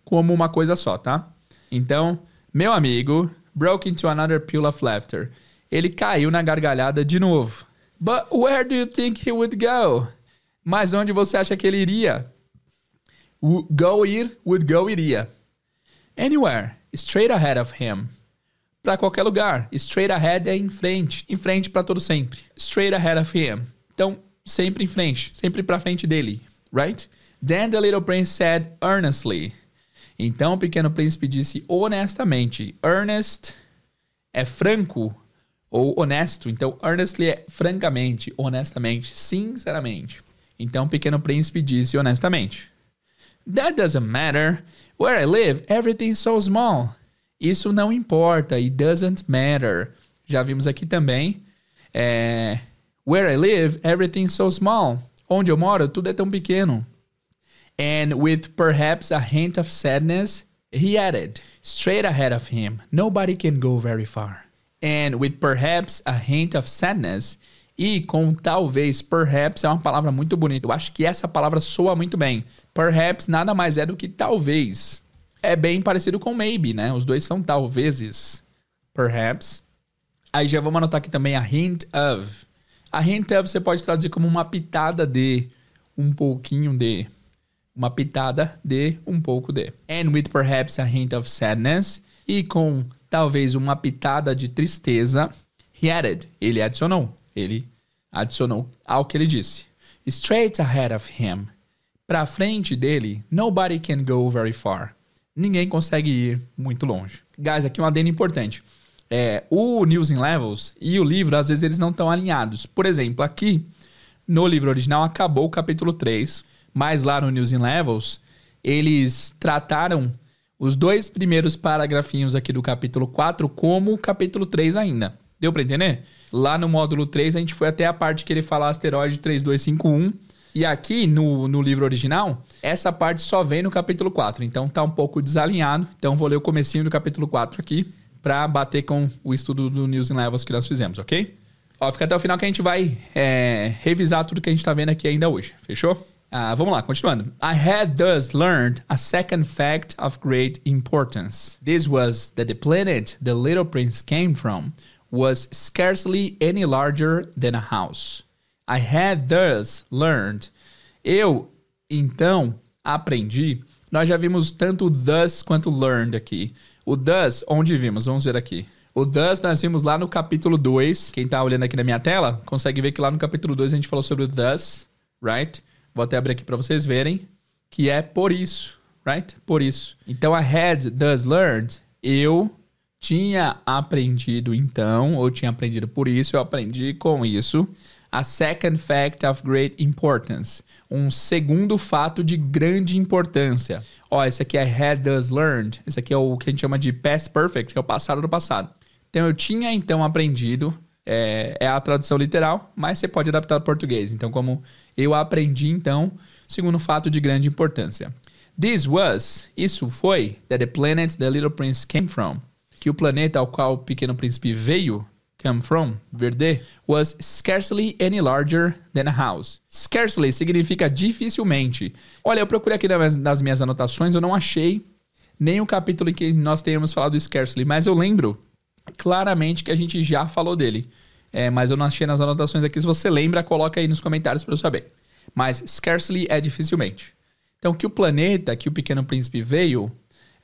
como uma coisa só, tá? Então, meu amigo broke into another peal of laughter. Ele caiu na gargalhada de novo. But where do you think he would go? Mas onde você acha que ele iria? Go ir, would go iria. Anywhere, straight ahead of him. Para qualquer lugar. Straight ahead é em frente. Em frente para todo sempre. Straight ahead of him. Então, sempre em frente. Sempre para frente dele. Right? Then the little prince said earnestly. Então o pequeno príncipe disse honestamente. Earnest é franco ou honesto. Então, earnestly é francamente, honestamente, sinceramente. Então pequeno príncipe disse honestamente. That doesn't matter. Where I live, everything's so small. Isso não importa. It doesn't matter. Já vimos aqui também. É, Where I live, everything's so small. Onde eu moro, tudo é tão pequeno. And with perhaps a hint of sadness, he added, straight ahead of him, nobody can go very far. And with perhaps a hint of sadness, e com talvez, perhaps é uma palavra muito bonita. Eu acho que essa palavra soa muito bem. Perhaps nada mais é do que talvez. É bem parecido com maybe, né? Os dois são talvezes. Perhaps. Aí já vamos anotar aqui também a hint of. A hint of você pode traduzir como uma pitada de, um pouquinho de, uma pitada de, um pouco de. And with perhaps a hint of sadness. E com talvez uma pitada de tristeza. He added. Ele adicionou ele adicionou ao que ele disse. Straight ahead of him. Para frente dele, nobody can go very far. Ninguém consegue ir muito longe. Guys, aqui um adendo importante. É, o News in Levels e o livro, às vezes, eles não estão alinhados. Por exemplo, aqui no livro original acabou o capítulo 3, mas lá no News in Levels, eles trataram os dois primeiros paragrafinhos aqui do capítulo 4 como o capítulo 3 ainda. Deu para entender? Lá no módulo 3, a gente foi até a parte que ele fala asteroide 3251. E aqui no, no livro original, essa parte só vem no capítulo 4. Então tá um pouco desalinhado. Então vou ler o comecinho do capítulo 4 aqui para bater com o estudo do News and Levels que nós fizemos, ok? Ó, fica até o final que a gente vai é, revisar tudo que a gente tá vendo aqui ainda hoje. Fechou? Ah, vamos lá, continuando. I had thus learned a second fact of great importance. This was that the planet the little prince came from was scarcely any larger than a house. I had thus learned. Eu, então, aprendi. Nós já vimos tanto thus quanto learned aqui. O thus, onde vimos? Vamos ver aqui. O thus nós vimos lá no capítulo 2. Quem tá olhando aqui na minha tela, consegue ver que lá no capítulo 2 a gente falou sobre o thus, right? Vou até abrir aqui para vocês verem. Que é por isso, right? Por isso. Então, I had thus learned. Eu tinha aprendido então, ou tinha aprendido por isso, eu aprendi com isso. A second fact of great importance. Um segundo fato de grande importância. Ó, esse aqui é had does learned. Esse aqui é o que a gente chama de past perfect, que é o passado do passado. Então eu tinha então aprendido. É, é a tradução literal, mas você pode adaptar para português. Então, como eu aprendi, então, segundo fato de grande importância. This was, isso foi, that the planet the little prince came from que o planeta ao qual o Pequeno Príncipe veio, come from, verde, was scarcely any larger than a house. Scarcely significa dificilmente. Olha, eu procurei aqui nas minhas anotações, eu não achei nem o capítulo em que nós tenhamos falado do scarcely, mas eu lembro claramente que a gente já falou dele. É, mas eu não achei nas anotações aqui. Se você lembra, coloca aí nos comentários para eu saber. Mas scarcely é dificilmente. Então, que o planeta que o Pequeno Príncipe veio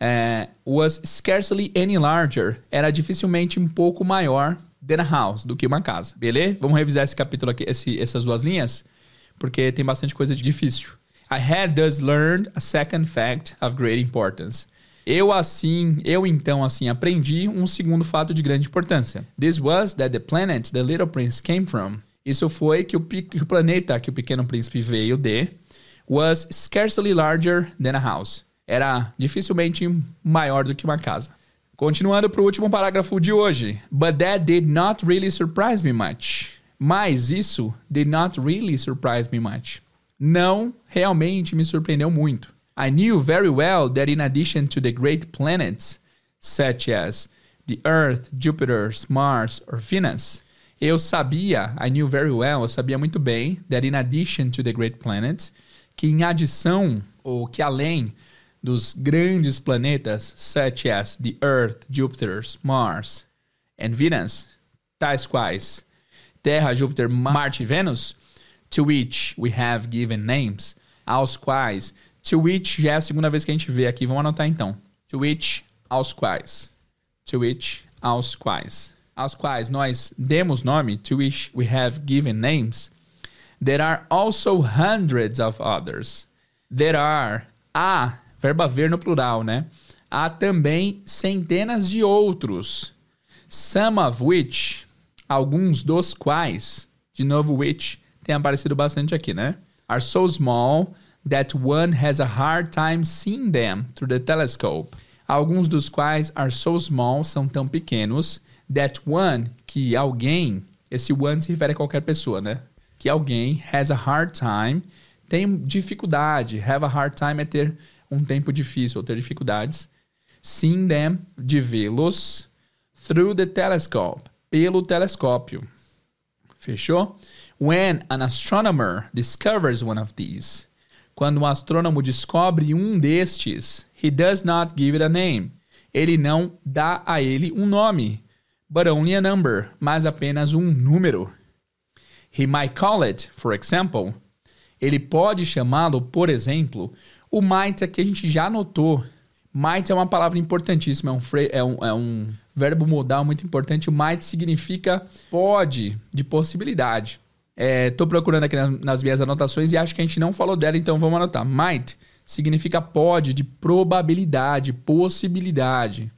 é, was scarcely any larger. Era dificilmente um pouco maior than a house, do que uma casa. Beleza? Vamos revisar esse capítulo aqui, esse, essas duas linhas, porque tem bastante coisa difícil. I had thus learned a second fact of great importance. Eu assim, eu então assim aprendi um segundo fato de grande importância. This was that the planet the little prince came from. Isso foi que o, o planeta que o pequeno príncipe veio de was scarcely larger than a house. Era dificilmente maior do que uma casa. Continuando para o último parágrafo de hoje. But that did not really surprise me much. Mas isso did not really surprise me much. Não realmente me surpreendeu muito. I knew very well that in addition to the great planets, such as the Earth, Jupiter, Mars, or Venus, eu sabia, I knew very well, eu sabia muito bem, that in addition to the great planets, que em adição, ou que além dos grandes planetas, such as the Earth, Jupiter, Mars, and Venus, tais quais Terra, Júpiter, Marte e Vênus, to which we have given names, aos quais To which já é a segunda vez que a gente vê aqui. Vamos anotar então. To which, aos quais. To which, aos quais. Aos quais nós demos nome. To which we have given names. There are also hundreds of others. There are. Há. Verbo haver no plural, né? Há também centenas de outros. Some of which. Alguns dos quais. De novo, which tem aparecido bastante aqui, né? Are so small that one has a hard time seeing them through the telescope. Alguns dos quais are so small, são tão pequenos, that one, que alguém, esse one se refere a qualquer pessoa, né? Que alguém has a hard time, tem dificuldade, have a hard time é ter um tempo difícil, ou ter dificuldades, seeing them, de vê-los, through the telescope, pelo telescópio. Fechou? When an astronomer discovers one of these, quando um astrônomo descobre um destes, he does not give it a name. Ele não dá a ele um nome, but only a number, mas apenas um número. He might call it, for example. Ele pode chamá-lo, por exemplo. O might aqui a gente já notou. Might é uma palavra importantíssima, é um, é um, é um verbo modal muito importante. O might significa pode, de possibilidade. Estou é, procurando aqui nas minhas anotações e acho que a gente não falou dela, então vamos anotar. Might significa pode, de probabilidade, possibilidade.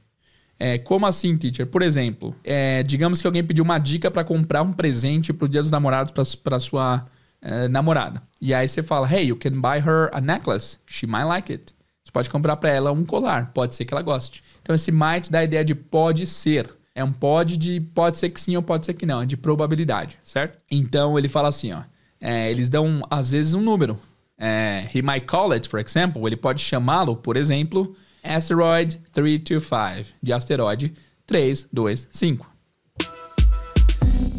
É, como assim, teacher? Por exemplo, é, digamos que alguém pediu uma dica para comprar um presente para o Dia dos Namorados para sua é, namorada. E aí você fala, hey, you can buy her a necklace. She might like it. Você pode comprar para ela um colar. Pode ser que ela goste. Então esse might dá a ideia de pode ser. É um pode de pode ser que sim ou pode ser que não, é de probabilidade, certo? Então ele fala assim, ó. É, eles dão às vezes um número. É, he might call it, for example, ele pode chamá-lo, por exemplo, asteroid 325, de asteroide 325.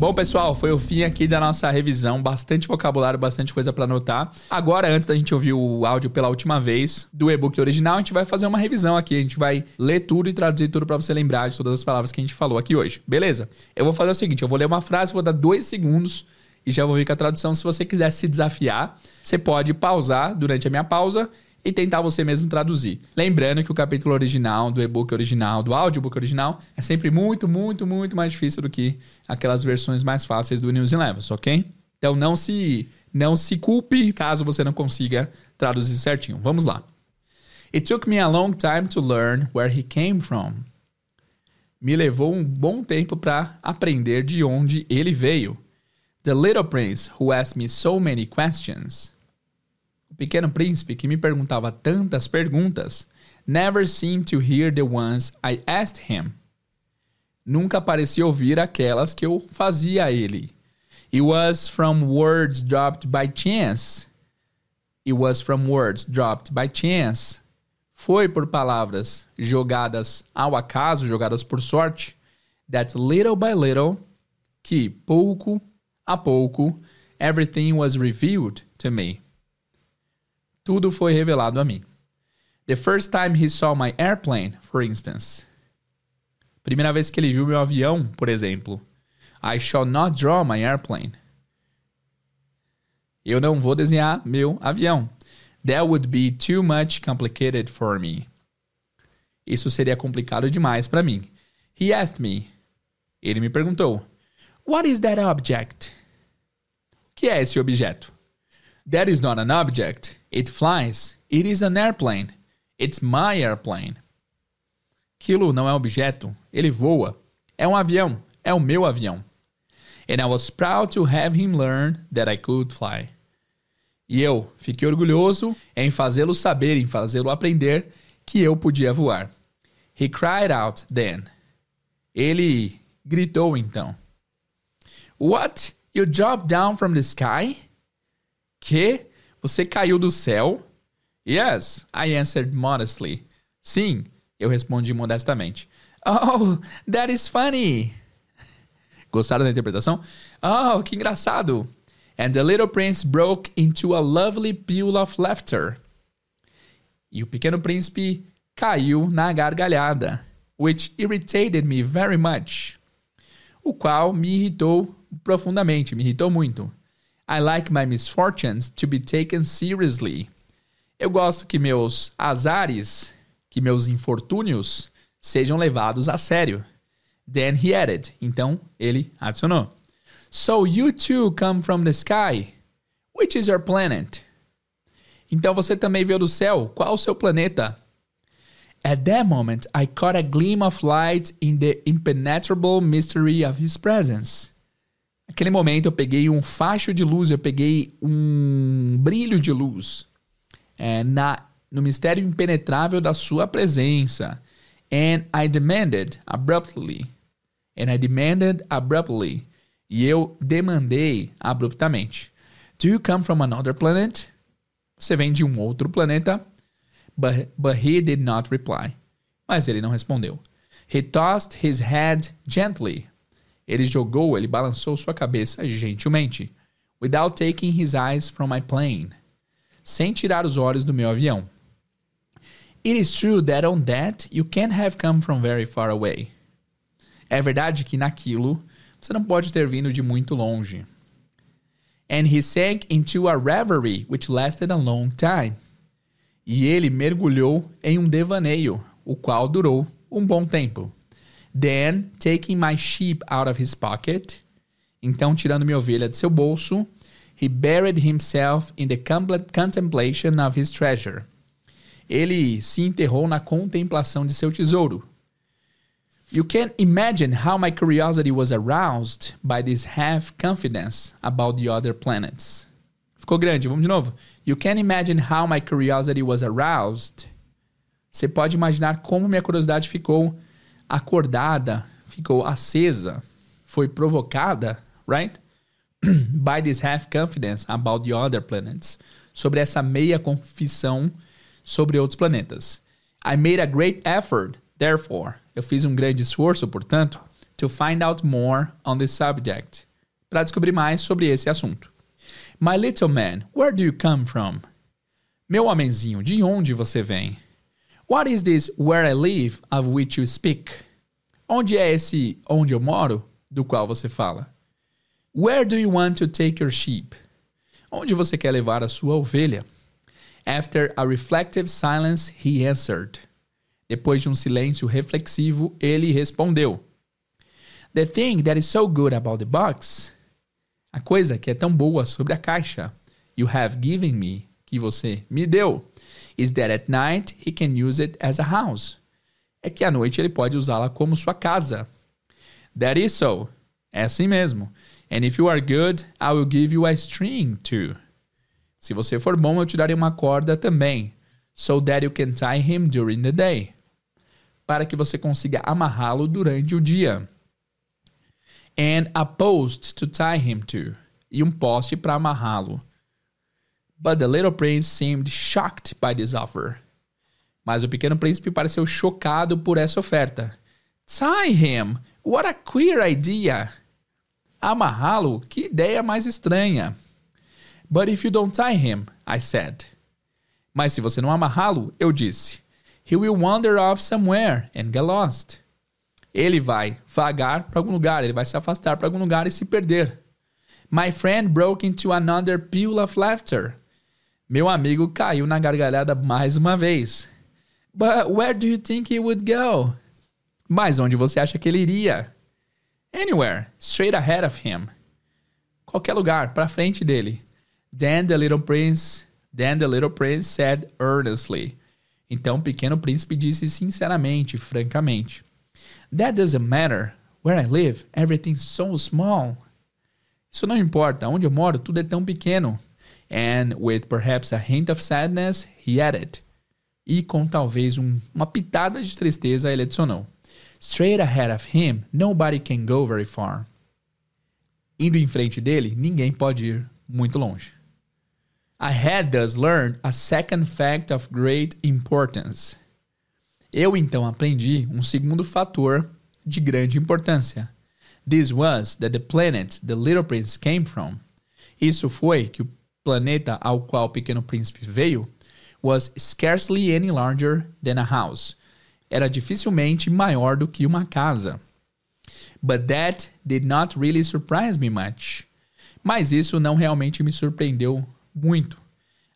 Bom, pessoal, foi o fim aqui da nossa revisão. Bastante vocabulário, bastante coisa para anotar. Agora, antes da gente ouvir o áudio pela última vez do e-book original, a gente vai fazer uma revisão aqui. A gente vai ler tudo e traduzir tudo para você lembrar de todas as palavras que a gente falou aqui hoje. Beleza? Eu vou fazer o seguinte: eu vou ler uma frase, vou dar dois segundos e já vou vir com a tradução. Se você quiser se desafiar, você pode pausar durante a minha pausa e tentar você mesmo traduzir. Lembrando que o capítulo original, do e-book original, do audiobook original, é sempre muito, muito, muito mais difícil do que aquelas versões mais fáceis do News Levels, ok? Então não se, não se culpe caso você não consiga traduzir certinho. Vamos lá. It took me a long time to learn where he came from. Me levou um bom tempo para aprender de onde ele veio. The little prince who asked me so many questions o pequeno príncipe que me perguntava tantas perguntas, never seemed to hear the ones I asked him. Nunca parecia ouvir aquelas que eu fazia a ele. It was from words dropped by chance. It was from words dropped by chance. Foi por palavras jogadas ao acaso, jogadas por sorte, that little by little, que pouco a pouco everything was revealed to me. Tudo foi revelado a mim. The first time he saw my airplane, for instance. Primeira vez que ele viu meu avião, por exemplo. I shall not draw my airplane. Eu não vou desenhar meu avião. That would be too much complicated for me. Isso seria complicado demais para mim. He asked me. Ele me perguntou: What is that object? O que é esse objeto? That is not an object. It flies. It is an airplane. It's my airplane. Aquilo não é objeto. Ele voa. É um avião. É o meu avião. And I was proud to have him learn that I could fly. E eu fiquei orgulhoso em fazê-lo saber, em fazê-lo aprender que eu podia voar. He cried out then. Ele gritou então. What? You dropped down from the sky? Que? Você caiu do céu? Yes, I answered modestly. Sim, eu respondi modestamente. Oh, that is funny. Gostaram da interpretação? Oh, que engraçado. And the little prince broke into a lovely peal of laughter. E o pequeno príncipe caiu na gargalhada, which irritated me very much. O qual me irritou profundamente, me irritou muito. I like my misfortunes to be taken seriously. Eu gosto que meus azares, que meus infortúnios sejam levados a sério. Then he added. Então ele adicionou. So you too come from the sky. Which is your planet? Então você também veio do céu. Qual o seu planeta? At that moment, I caught a gleam of light in the impenetrable mystery of his presence. Naquele momento eu peguei um facho de luz, eu peguei um brilho de luz é, na, no mistério impenetrável da sua presença. And I demanded abruptly. And I demanded abruptly. E eu demandei abruptamente. Do you come from another planet? Você vem de um outro planeta? But, but he did not reply. Mas ele não respondeu. He tossed his head gently. Ele jogou, ele balançou sua cabeça gentilmente. Without taking his eyes from my plane. Sem tirar os olhos do meu avião. It is true that on that you can't have come from very far away. É verdade que naquilo você não pode ter vindo de muito longe. And he sank into a reverie which lasted a long time. E ele mergulhou em um devaneio, o qual durou um bom tempo. Then, taking my sheep out of his pocket, então tirando minha ovelha de seu bolso, he buried himself in the contemplation of his treasure. Ele se enterrou na contemplação de seu tesouro. You can imagine how my curiosity was aroused by this half confidence about the other planets. Ficou grande, vamos de novo. You can imagine how my curiosity was aroused. Você pode imaginar como minha curiosidade ficou acordada, ficou acesa, foi provocada, right? [CLEARS THROAT] By this half confidence about the other planets. Sobre essa meia confissão sobre outros planetas. I made a great effort, therefore. Eu fiz um grande esforço, portanto, to find out more on this subject. Para descobrir mais sobre esse assunto. My little man, where do you come from? Meu homenzinho, de onde você vem? What is this where I live of which you speak? Onde é esse onde eu moro do qual você fala? Where do you want to take your sheep? Onde você quer levar a sua ovelha? After a reflective silence, he answered. Depois de um silêncio reflexivo, ele respondeu: The thing that is so good about the box a coisa que é tão boa sobre a caixa, you have given me, que você me deu, is that at night he can use it as a house. É que à noite ele pode usá-la como sua casa. That is so. É assim mesmo. And if you are good, I will give you a string too. Se você for bom, eu te darei uma corda também. So that you can tie him during the day. Para que você consiga amarrá-lo durante o dia and a post to tie him to, e um poste para amarrá-lo. But the little prince seemed shocked by this offer. Mas o pequeno príncipe pareceu chocado por essa oferta. Tie him! What a queer idea! Amarrá-lo? Que ideia mais estranha. But if you don't tie him, I said. Mas se você não amarrá-lo, eu disse. He will wander off somewhere and get lost. Ele vai vagar para algum lugar, ele vai se afastar para algum lugar e se perder. My friend broke into another peal of laughter. Meu amigo caiu na gargalhada mais uma vez. But where do you think he would go? Mas onde você acha que ele iria? Anywhere, straight ahead of him. Qualquer lugar, para frente dele. Then the little prince, then the little prince said earnestly. Então o pequeno príncipe disse sinceramente, francamente. That doesn't matter. Where I live, everything's so small. Isso não importa. Onde eu moro, tudo é tão pequeno. And with perhaps a hint of sadness, he added. E com talvez um, uma pitada de tristeza, ele adicionou. Straight ahead of him, nobody can go very far. Indo em frente dele, ninguém pode ir muito longe. I had thus learned a second fact of great importance. Eu então aprendi um segundo fator de grande importância. This was that the planet the little prince came from. Isso foi que o planeta ao qual o pequeno príncipe veio was scarcely any larger than a house. Era dificilmente maior do que uma casa. But that did not really surprise me much. Mas isso não realmente me surpreendeu muito.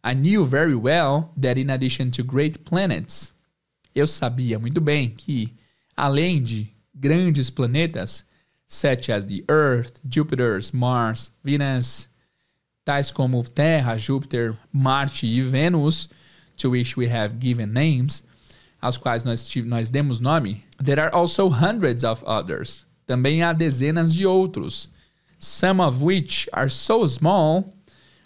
I knew very well that in addition to great planets, eu sabia muito bem que, além de grandes planetas, such as the Earth, Jupiter, Mars, Venus, tais como Terra, Júpiter, Marte e Vênus, to which we have given names, aos quais nós, nós demos nome, there are also hundreds of others. Também há dezenas de outros, some of which are so small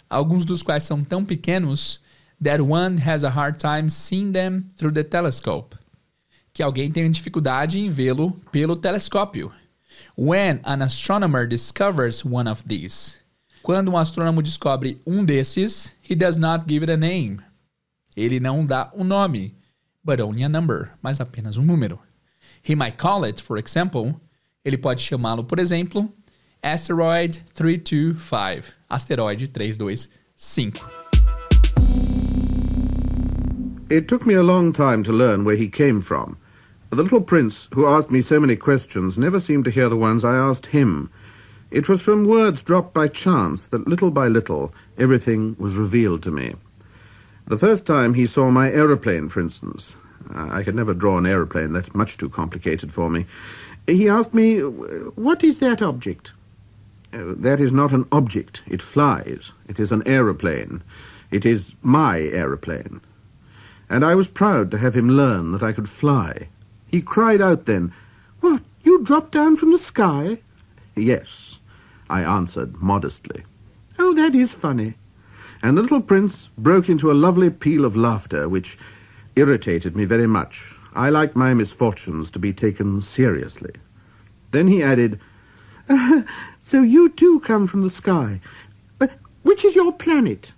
alguns dos quais são tão pequenos that one has a hard time seeing them through the telescope, que alguém tem dificuldade em vê-lo pelo telescópio. When an astronomer discovers one of these, quando um astrônomo descobre um desses, he does not give it a name. Ele não dá um nome, but only a number, mas apenas um número. He might call it, for example, ele pode chamá-lo, por exemplo, Asteroid 325. Asteroide 325. It took me a long time to learn where he came from. The little prince, who asked me so many questions, never seemed to hear the ones I asked him. It was from words dropped by chance that little by little everything was revealed to me. The first time he saw my aeroplane, for instance, I could never draw an aeroplane, that's much too complicated for me. He asked me, What is that object? Uh, that is not an object. It flies. It is an aeroplane. It is my aeroplane. And I was proud to have him learn that I could fly. He cried out then, What, you dropped down from the sky? Yes, I answered modestly. Oh, that is funny. And the little prince broke into a lovely peal of laughter, which irritated me very much. I like my misfortunes to be taken seriously. Then he added, [LAUGHS] so you too come from the sky. Uh, which is your planet?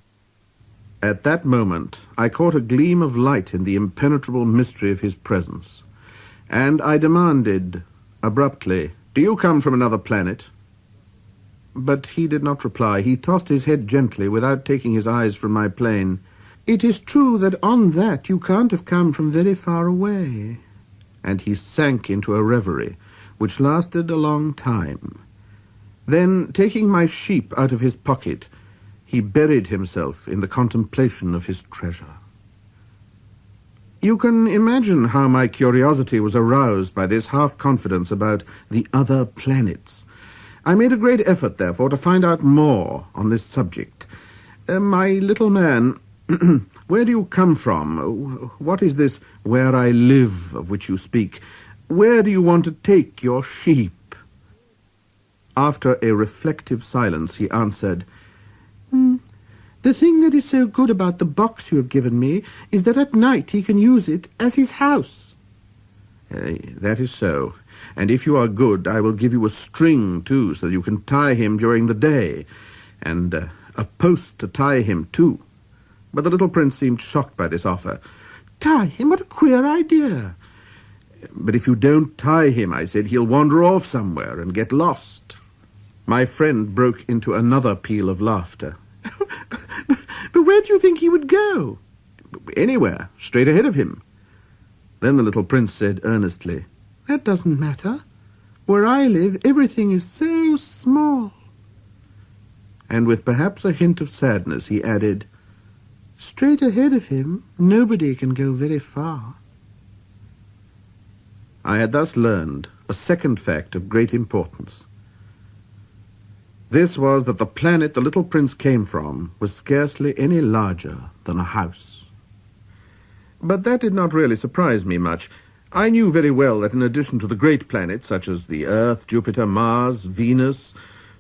At that moment, I caught a gleam of light in the impenetrable mystery of his presence, and I demanded, abruptly, Do you come from another planet? But he did not reply. He tossed his head gently without taking his eyes from my plane. It is true that on that you can't have come from very far away. And he sank into a reverie, which lasted a long time. Then, taking my sheep out of his pocket, he buried himself in the contemplation of his treasure. You can imagine how my curiosity was aroused by this half-confidence about the other planets. I made a great effort, therefore, to find out more on this subject. Uh, my little man, [CLEARS THROAT] where do you come from? What is this where I live of which you speak? Where do you want to take your sheep? After a reflective silence, he answered, mm, The thing that is so good about the box you have given me is that at night he can use it as his house. Uh, that is so. And if you are good, I will give you a string, too, so you can tie him during the day, and uh, a post to tie him, too. But the little prince seemed shocked by this offer. Tie him? What a queer idea! But if you don't tie him, I said, he'll wander off somewhere and get lost. My friend broke into another peal of laughter. [LAUGHS] but where do you think he would go? Anywhere, straight ahead of him. Then the little prince said earnestly, That doesn't matter. Where I live, everything is so small. And with perhaps a hint of sadness, he added, Straight ahead of him, nobody can go very far. I had thus learned a second fact of great importance. This was that the planet the little prince came from was scarcely any larger than a house. But that did not really surprise me much. I knew very well that in addition to the great planets, such as the Earth, Jupiter, Mars, Venus,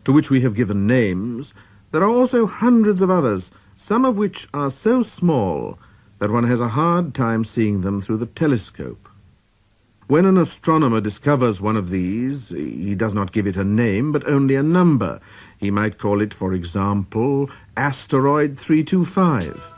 to which we have given names, there are also hundreds of others, some of which are so small that one has a hard time seeing them through the telescope. When an astronomer discovers one of these, he does not give it a name, but only a number. He might call it, for example, Asteroid 325.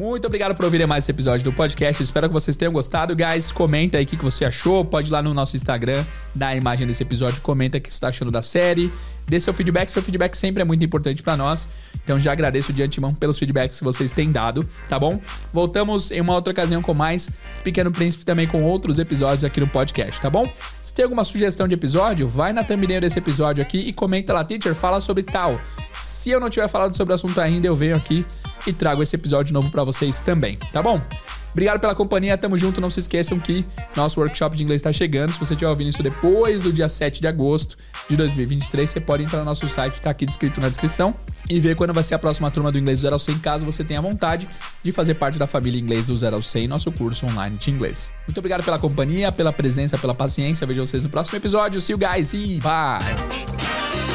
Muito obrigado por ouvir mais esse episódio do podcast. Espero que vocês tenham gostado, guys. Comenta aí o que você achou. Pode ir lá no nosso Instagram, dar a imagem desse episódio, comenta o que você está achando da série. Dê seu feedback, seu feedback sempre é muito importante para nós. Então já agradeço de antemão pelos feedbacks que vocês têm dado, tá bom? Voltamos em uma outra ocasião com mais Pequeno Príncipe também com outros episódios aqui no podcast, tá bom? Se tem alguma sugestão de episódio, vai na thumbnail desse episódio aqui e comenta lá, teacher, fala sobre tal. Se eu não tiver falado sobre o assunto ainda, eu venho aqui e trago esse episódio novo para vocês também, tá bom? Obrigado pela companhia, tamo junto. Não se esqueçam que nosso workshop de inglês está chegando. Se você estiver ouvindo isso depois do dia 7 de agosto de 2023, você pode entrar no nosso site, tá aqui descrito na descrição, e ver quando vai ser a próxima turma do Inglês do Zero ao 100, caso você tenha vontade de fazer parte da família Inglês do Zero ao 100, nosso curso online de inglês. Muito obrigado pela companhia, pela presença, pela paciência. Vejo vocês no próximo episódio. See you guys e bye!